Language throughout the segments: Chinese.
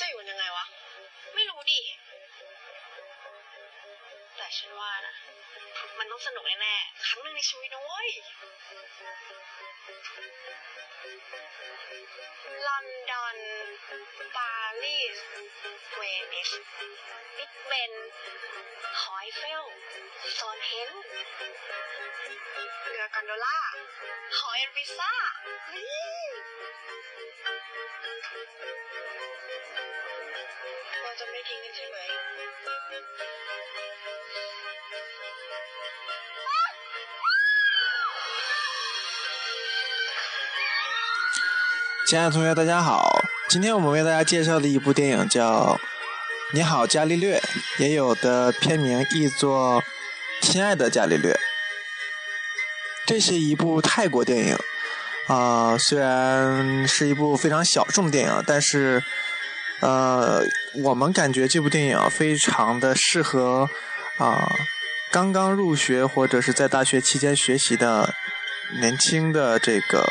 จะอยู่ยังไงวะ ไม่รู้ดิ ฉันว่านะมันต้องสนุกแน่ๆครั้งหนึ่งในชีวิตนะเว้ยลอนดอน ปารีส เวนิสบิ๊กเบน หอยเฟลโซนเฮนเรือกันโดล่า หอยเอ็นพิซ่า 亲爱的同学大家好今天我们为大家介绍的一部电影叫你好伽利略也有的片名译作亲爱的伽利略。这是一部泰国电影啊虽然是一部非常小众电影但是呃，我们感觉这部电影非常的适合啊、刚刚入学或者是在大学期间学习的年轻的这个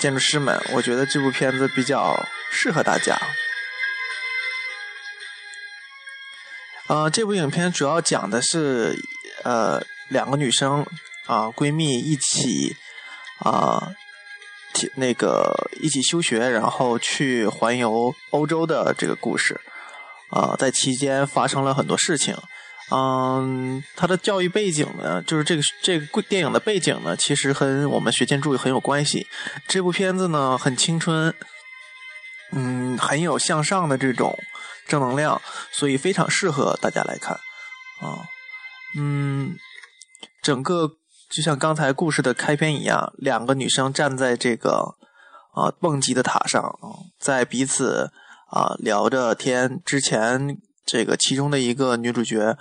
建筑师们，我觉得这部片子比较适合大家。呃，这部影片主要讲的是呃两个女生啊、闺蜜一起啊、那个一起休学，然后去环游欧洲的这个故事啊、在期间发生了很多事情。嗯，他的教育背景呢，就是这个这个电影的背景呢，其实和我们学建筑很有关系。这部片子呢，很青春，嗯，很有向上的这种正能量，所以非常适合大家来看啊。嗯，整个就像刚才故事的开篇一样，两个女生站在这个啊蹦极的塔上，在彼此啊聊着天。之前，这个其中的一个女主角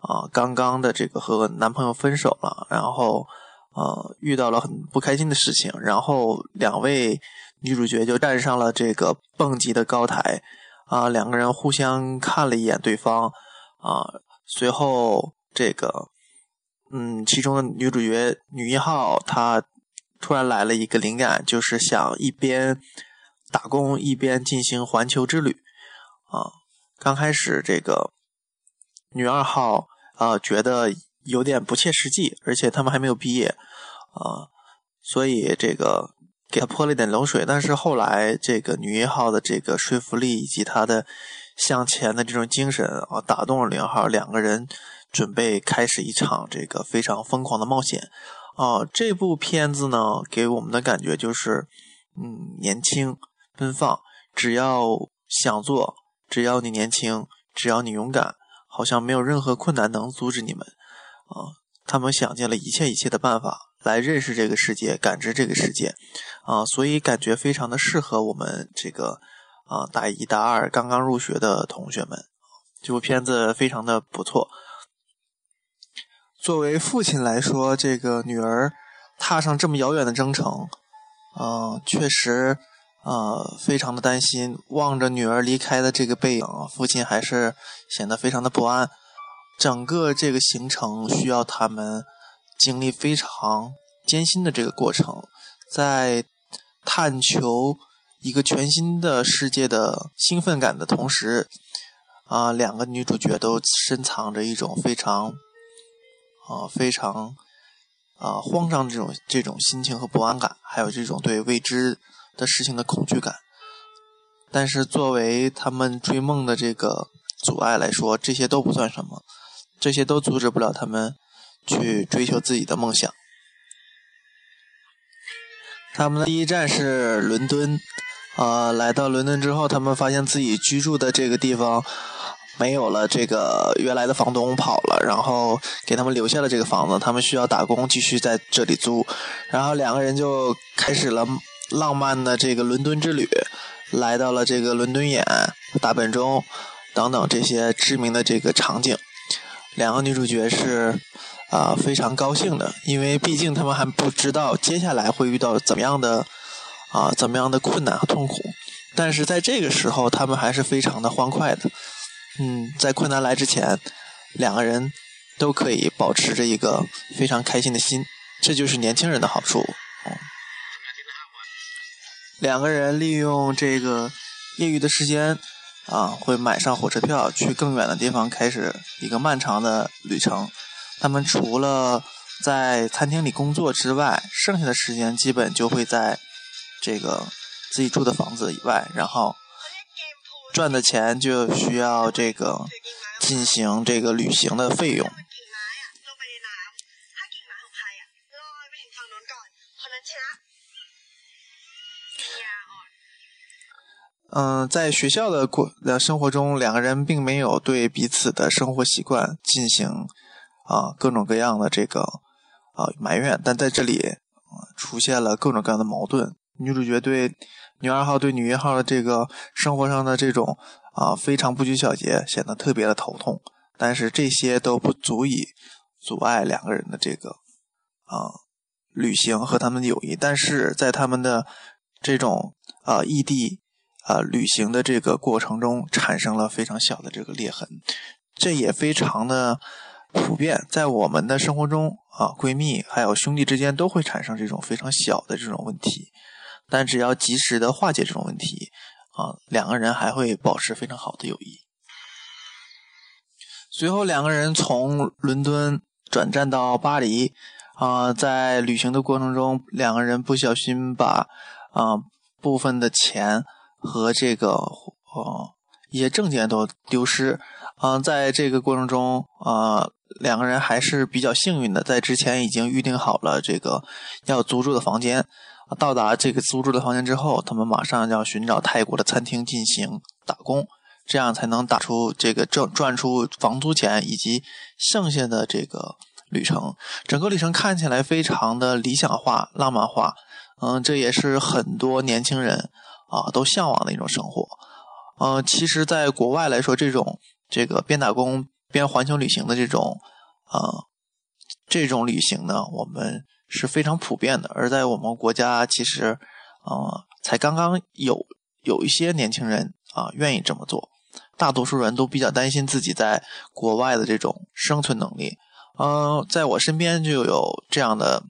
啊刚刚的这个和男朋友分手了，然后呃遇到了很不开心的事情，然后两位女主角就站上了这个蹦极的高台啊，两个人互相看了一眼对方啊，随后这个嗯，其中的女主角女一号她突然来了一个灵感，就是想一边打工一边进行环球之旅啊。刚开始这个女二号啊、觉得有点不切实际，而且他们还没有毕业啊、所以这个给她泼了一点冷水。但是后来这个女一号的这个说服力以及她的向前的这种精神啊，打动了零号，两个人准备开始一场这个非常疯狂的冒险。啊，这部片子呢，给我们的感觉就是，嗯，年轻奔放，只要想做，只要你年轻，只要你勇敢，好像没有任何困难能阻止你们。啊，他们想尽了一切一切的办法来认识这个世界，感知这个世界。啊，所以感觉非常的适合我们这个啊大一大二刚刚入学的同学们。这部片子非常的不错。作为父亲来说，这个女儿踏上这么遥远的征程，呃，确实，呃，非常的担心。望着女儿离开的这个背影，父亲还是显得非常的不安。整个这个行程需要他们经历非常艰辛的这个过程，在探求一个全新的世界的兴奋感的同时，啊、两个女主角都深藏着一种非常。啊、非常啊、慌张这种这种心情和不安感，还有这种对未知的事情的恐惧感。但是作为他们追梦的这个阻碍来说，这些都不算什么，这些都阻止不了他们去追求自己的梦想。他们的第一站是伦敦，啊、来到伦敦之后，他们发现自己居住的这个地方没有了这个原来的房东跑了，然后给他们留下了这个房子，他们需要打工继续在这里租，然后两个人就开始了浪漫的这个伦敦之旅，来到了这个伦敦眼、大本钟等等这些知名的这个场景。两个女主角是啊、非常高兴的，因为毕竟他们还不知道接下来会遇到怎么样的啊怎么样的困难和痛苦，但是在这个时候，他们还是非常的欢快的。嗯，在困难来之前，两个人都可以保持着一个非常开心的心，这就是年轻人的好处。两个人利用这个业余的时间，啊，会买上火车票去更远的地方，开始一个漫长的旅程。他们除了在餐厅里工作之外，剩下的时间基本就会在这个自己住的房子以外，然后赚的钱就需要这个进行这个旅行的费用。嗯，在学校的过的生活中，两个人并没有对彼此的生活习惯进行啊各种各样的这个啊埋怨，但在这里出现了各种各样的矛盾。女主角对女二号对女一号的这个生活上的这种啊非常不拘小节，显得特别的头痛。但是这些都不足以阻碍两个人的这个啊旅行和他们的友谊。但是在他们的这种啊异地。啊，旅行的这个过程中产生了非常小的这个裂痕，这也非常的普遍，在我们的生活中啊，闺蜜还有兄弟之间都会产生这种非常小的这种问题，但只要及时的化解这种问题啊，两个人还会保持非常好的友谊。随后，两个人从伦敦转战到巴黎啊，在旅行的过程中，两个人不小心把啊部分的钱。和这个呃一些证件都丢失，嗯，在这个过程中啊，两个人还是比较幸运的，在之前已经预定好了这个要租住的房间。到达这个租住的房间之后，他们马上要寻找泰国的餐厅进行打工，这样才能打出这个赚赚出房租钱以及剩下的这个旅程。整个旅程看起来非常的理想化、浪漫化，嗯，这也是很多年轻人。啊，都向往的一种生活。嗯，其实，在国外来说，这种这个边打工边环球旅行的这种啊，这种旅行呢，我们是非常普遍的。而在我们国家，其实啊，才刚刚有有一些年轻人啊愿意这么做。大多数人都比较担心自己在国外的这种生存能力。嗯，在我身边就有这样的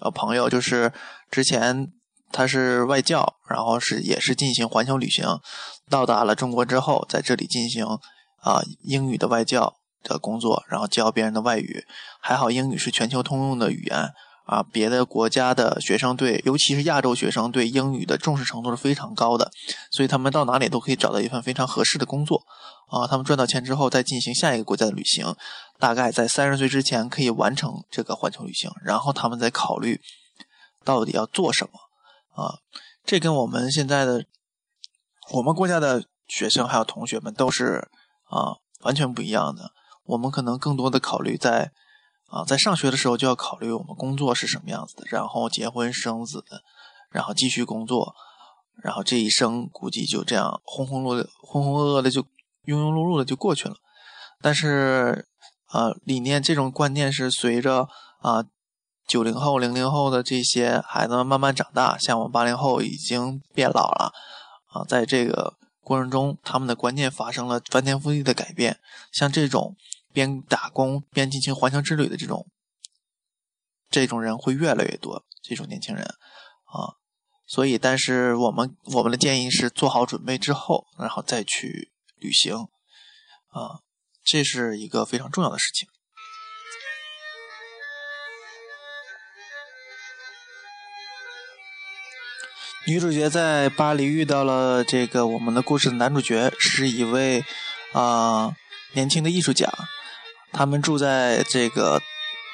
呃朋友，就是之前。他是外教，然后是也是进行环球旅行，到达了中国之后，在这里进行啊英语的外教的工作，然后教别人的外语。还好英语是全球通用的语言啊，别的国家的学生对，尤其是亚洲学生对英语的重视程度是非常高的，所以他们到哪里都可以找到一份非常合适的工作啊。他们赚到钱之后，再进行下一个国家的旅行，大概在三十岁之前可以完成这个环球旅行，然后他们再考虑到底要做什么。啊，这跟我们现在的我们国家的学生还有同学们都是啊完全不一样的。我们可能更多的考虑在啊在上学的时候就要考虑我们工作是什么样子的，然后结婚生子，然后继续工作，然后这一生估计就这样轰轰落浑浑噩噩的就庸庸碌碌的就过去了。但是啊，理念这种观念是随着啊。九零后、零零后的这些孩子们慢慢长大，像我们八零后已经变老了啊，在这个过程中，他们的观念发生了翻天覆地的改变。像这种边打工边进行环球之旅的这种这种人会越来越多，这种年轻人啊，所以，但是我们我们的建议是做好准备之后，然后再去旅行啊，这是一个非常重要的事情。女主角在巴黎遇到了这个我们的故事的男主角，是一位啊年轻的艺术家。他们住在这个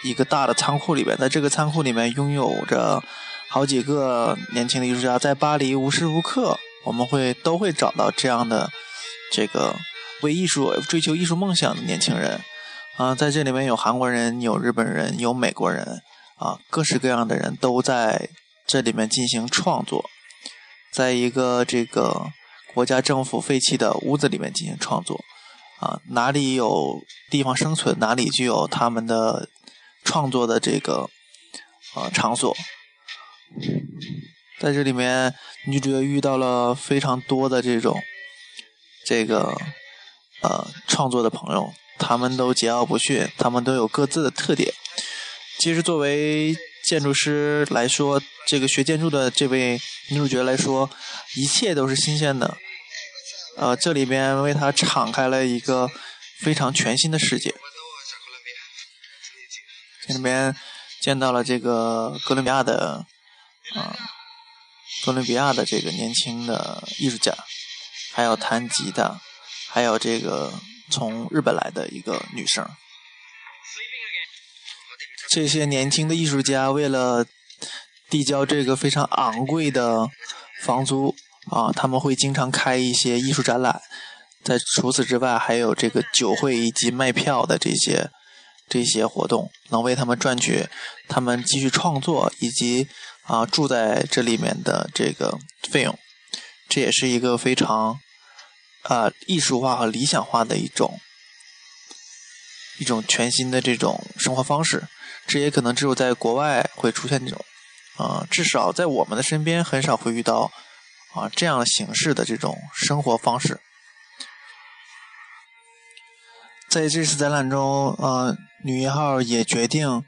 一个大的仓库里边，在这个仓库里面拥有着好几个年轻的艺术家。在巴黎无时无刻，我们会都会找到这样的这个为艺术追求艺术梦想的年轻人啊，在这里面有韩国人，有日本人，有美国人啊，各式各样的人都在这里面进行创作。在一个这个国家政府废弃的屋子里面进行创作，啊，哪里有地方生存，哪里就有他们的创作的这个呃场所。在这里面，女主角遇到了非常多的这种这个呃创作的朋友，他们都桀骜不驯，他们都有各自的特点。其实作为建筑师来说，这个学建筑的这位女主角来说，一切都是新鲜的。呃，这里边为他敞开了一个非常全新的世界。这里边见到了这个哥伦比亚的，啊，哥伦比亚的这个年轻的艺术家，还有弹吉他，还有这个从日本来的一个女生。这些年轻的艺术家为了递交这个非常昂贵的房租。啊，他们会经常开一些艺术展览，在除此之外，还有这个酒会以及卖票的这些这些活动，能为他们赚取他们继续创作以及啊住在这里面的这个费用。这也是一个非常啊艺术化和理想化的一种一种全新的这种生活方式。这也可能只有在国外会出现这种啊，至少在我们的身边很少会遇到。啊，这样形式的这种生活方式，在这次展览中，呃，女一号也决定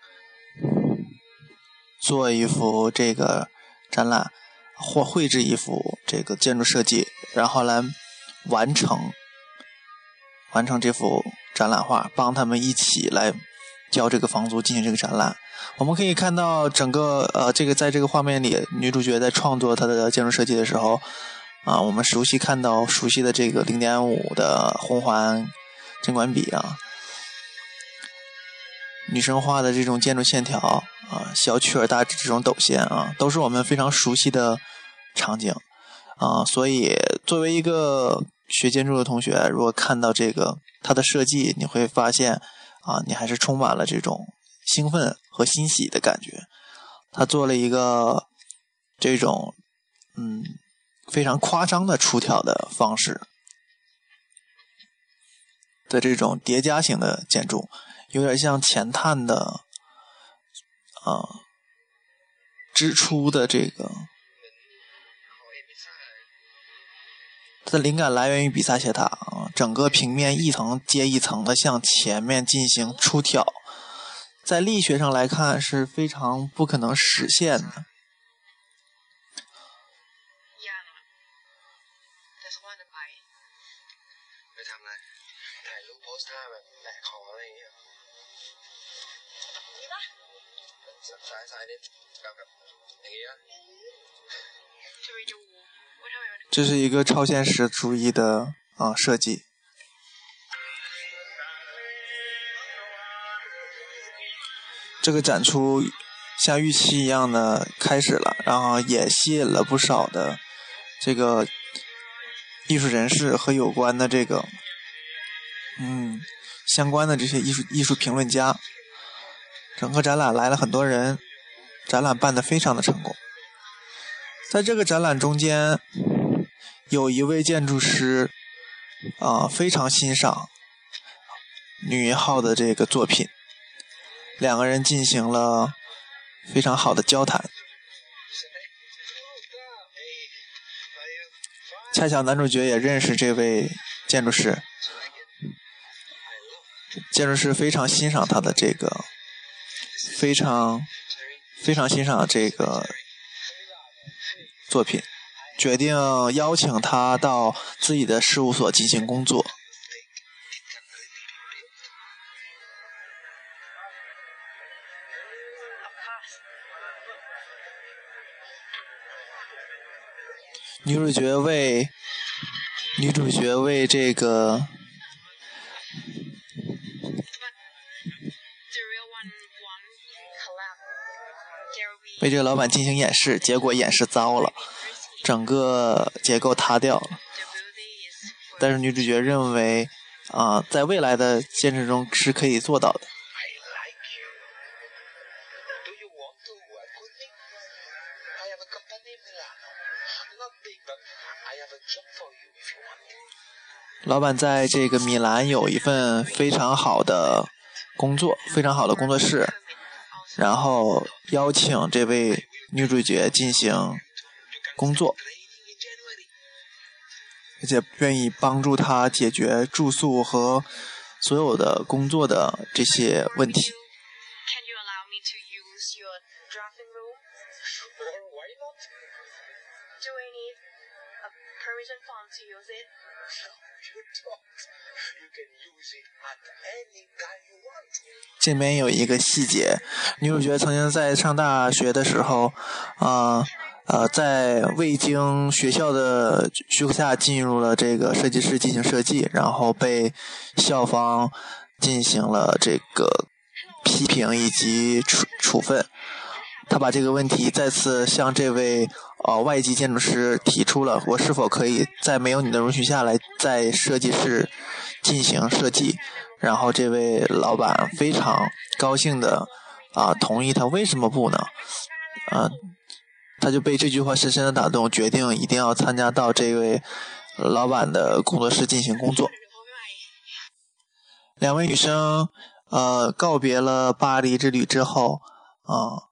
做一幅这个展览，或绘制一幅这个建筑设计，然后来完成完成这幅展览画，帮他们一起来交这个房租，进行这个展览。我们可以看到整个呃，这个在这个画面里，女主角在创作她的建筑设计的时候，啊，我们熟悉看到熟悉的这个零点五的红环针管笔啊，女生画的这种建筑线条啊，小曲儿大这种陡线啊，都是我们非常熟悉的场景啊。所以，作为一个学建筑的同学，如果看到这个它的设计，你会发现啊，你还是充满了这种。兴奋和欣喜的感觉，他做了一个这种嗯非常夸张的出挑的方式的这种叠加型的建筑，有点像前探的啊支出的这个，它的灵感来源于比萨斜塔啊，整个平面一层接一层的向前面进行出挑。在力学上来看是非常不可能实现的。这是一个超现实主义的啊设计。这个展出像预期一样的开始了，然后也吸引了不少的这个艺术人士和有关的这个嗯相关的这些艺术艺术评论家。整个展览来了很多人，展览办得非常的成功。在这个展览中间，有一位建筑师啊非常欣赏女一号的这个作品。两个人进行了非常好的交谈，恰巧男主角也认识这位建筑师，建筑师非常欣赏他的这个，非常非常欣赏这个作品，决定邀请他到自己的事务所进行工作。女主角为女主角为这个为这个老板进行演示，结果演示糟了，整个结构塌掉了。但是女主角认为啊，在未来的建设中是可以做到的。老板在这个米兰有一份非常好的工作，非常好的工作室，然后邀请这位女主角进行工作，而且愿意帮助她解决住宿和所有的工作的这些问题。reason fun to use it. You don't. You can use it 这边有一个细节，女主角曾经在上大学的时候，啊呃，在未经学校的许可下进入了这个设计师进行设计，然后被校方进行了这个批评以及处处分。他把这个问题再次向这位呃外籍建筑师提出了：我是否可以在没有你的允许下来在设计室进行设计？然后这位老板非常高兴的啊同意他，为什么不呢？啊，他就被这句话深深的打动，决定一定要参加到这位老板的工作室进行工作。两位女生呃告别了巴黎之旅之后啊。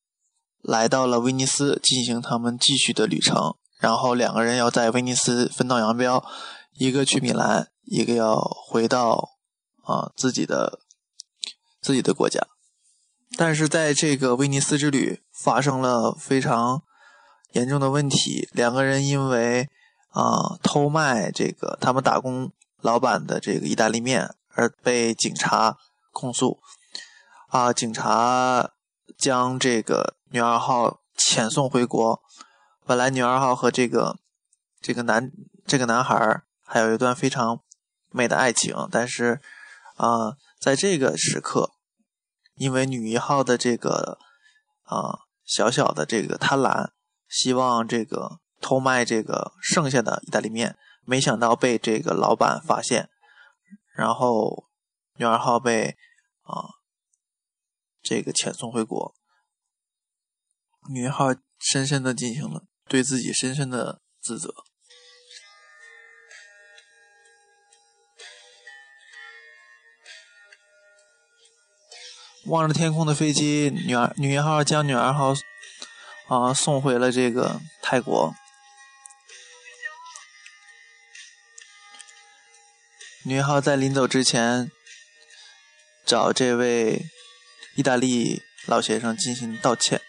来到了威尼斯，进行他们继续的旅程。然后两个人要在威尼斯分道扬镳，一个去米兰，一个要回到啊自己的自己的国家。但是在这个威尼斯之旅发生了非常严重的问题，两个人因为啊偷卖这个他们打工老板的这个意大利面而被警察控诉。啊，警察将这个。女二号遣送回国，本来女二号和这个这个男这个男孩还有一段非常美的爱情，但是啊，在这个时刻，因为女一号的这个啊小小的这个贪婪，希望这个偷卖这个剩下的意大利面，没想到被这个老板发现，然后女二号被啊这个遣送回国。女一号深深的进行了对自己深深的自责。望着天空的飞机，女儿女一号将女二号啊送回了这个泰国。女一号在临走之前，找这位意大利老先生进行道歉。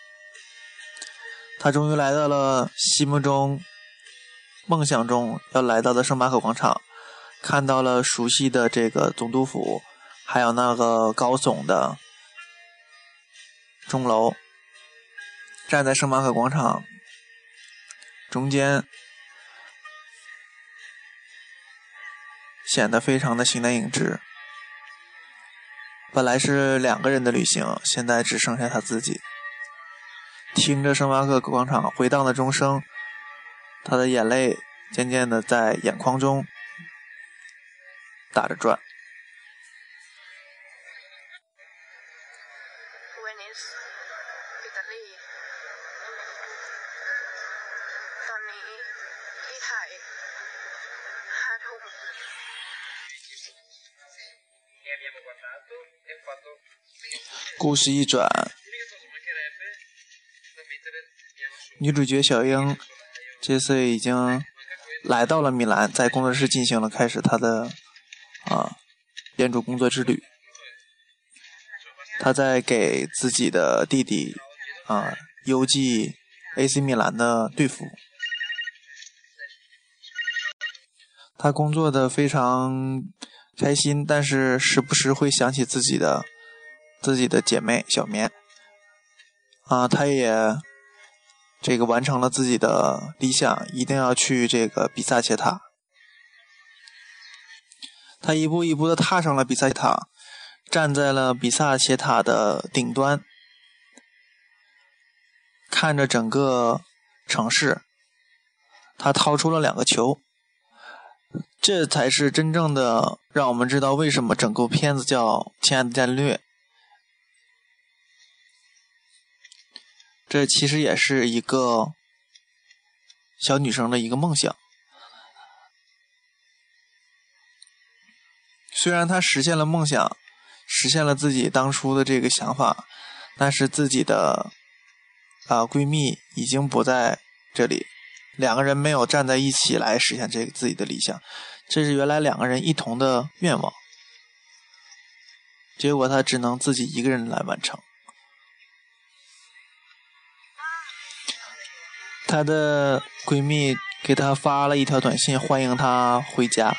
他终于来到了心目中、梦想中要来到的圣马可广场，看到了熟悉的这个总督府，还有那个高耸的钟楼。站在圣马可广场中间，显得非常的形单影只。本来是两个人的旅行，现在只剩下他自己。听着圣马可广场回荡的钟声，他的眼泪渐渐的在眼眶中打着转。故事一转。女主角小英这次已经来到了米兰，在工作室进行了开始她的啊建筑工作之旅。她在给自己的弟弟啊邮寄 AC 米兰的队服。她工作的非常开心，但是时不时会想起自己的自己的姐妹小棉啊，她也。这个完成了自己的理想，一定要去这个比萨斜塔。他一步一步的踏上了比萨斜塔，站在了比萨斜塔的顶端，看着整个城市。他掏出了两个球，这才是真正的让我们知道为什么整个片子叫《亲爱的战略》。这其实也是一个小女生的一个梦想。虽然她实现了梦想，实现了自己当初的这个想法，但是自己的啊闺蜜已经不在这里，两个人没有站在一起来实现这个自己的理想。这是原来两个人一同的愿望，结果她只能自己一个人来完成。她的闺蜜给她发了一条短信，欢迎她回家。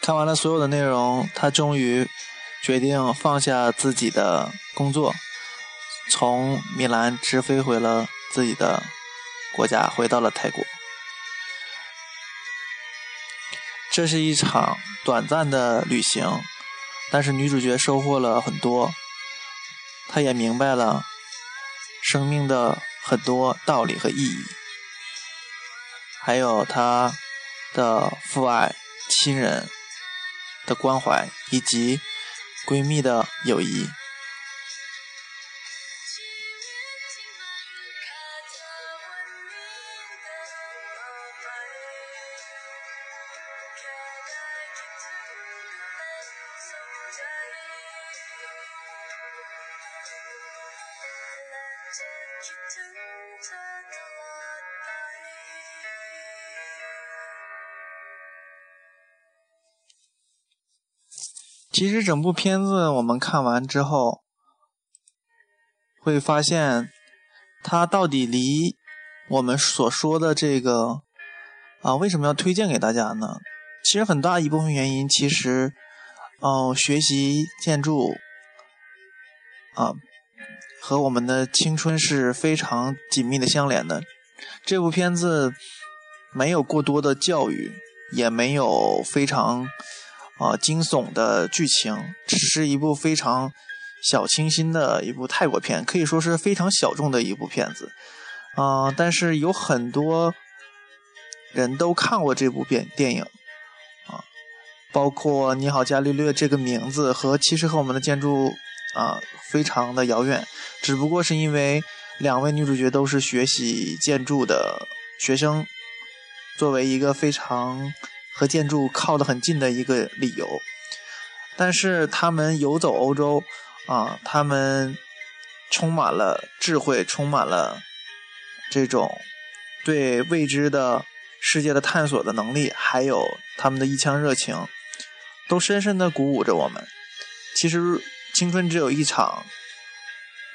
看完了所有的内容，他终于决定放下自己的工作，从米兰直飞回了自己的国家，回到了泰国。这是一场短暂的旅行，但是女主角收获了很多，她也明白了生命的很多道理和意义，还有她的父爱、亲人。的关怀以及闺蜜的友谊。其实整部片子我们看完之后，会发现它到底离我们所说的这个啊，为什么要推荐给大家呢？其实很大一部分原因，其实哦，学习建筑啊，和我们的青春是非常紧密的相连的。这部片子没有过多的教育，也没有非常。啊，惊悚的剧情只是一部非常小清新的一部泰国片，可以说是非常小众的一部片子。啊，但是有很多人都看过这部片电影，啊，包括《你好，伽利略》这个名字和其实和我们的建筑啊非常的遥远，只不过是因为两位女主角都是学习建筑的学生，作为一个非常。和建筑靠得很近的一个理由，但是他们游走欧洲，啊，他们充满了智慧，充满了这种对未知的世界的探索的能力，还有他们的一腔热情，都深深的鼓舞着我们。其实青春只有一场，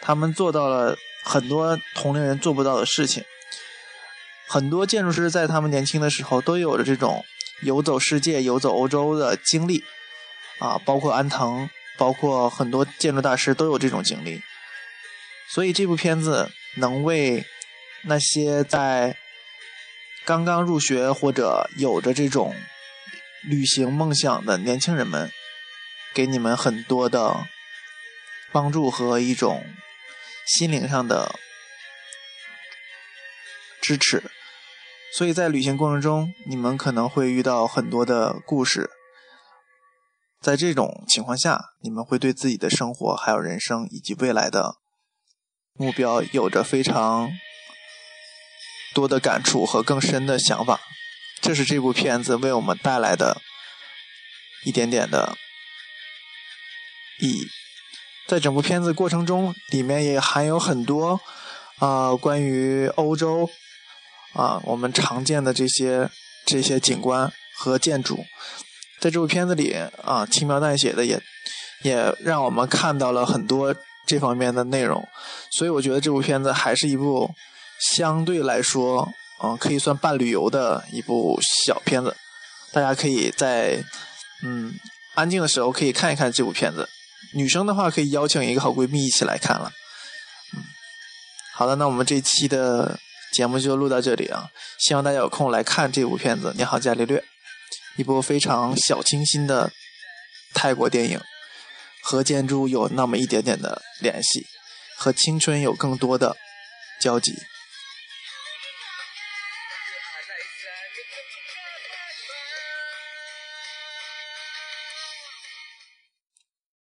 他们做到了很多同龄人做不到的事情。很多建筑师在他们年轻的时候都有着这种。游走世界、游走欧洲的经历，啊，包括安藤，包括很多建筑大师都有这种经历，所以这部片子能为那些在刚刚入学或者有着这种旅行梦想的年轻人们，给你们很多的帮助和一种心灵上的支持。所以在旅行过程中，你们可能会遇到很多的故事。在这种情况下，你们会对自己的生活、还有人生以及未来的目标有着非常多的感触和更深的想法。这是这部片子为我们带来的一点点的意义。在整部片子过程中，里面也含有很多啊关于欧洲。啊，我们常见的这些这些景观和建筑，在这部片子里啊，轻描淡写的也也让我们看到了很多这方面的内容，所以我觉得这部片子还是一部相对来说，嗯，可以算半旅游的一部小片子，大家可以在嗯安静的时候可以看一看这部片子，女生的话可以邀请一个好闺蜜一起来看了，嗯，好的，那我们这期的。节目就录到这里啊！希望大家有空来看这部片子《你好，伽利略》，一部非常小清新的泰国电影，和建筑有那么一点点的联系，和青春有更多的交集。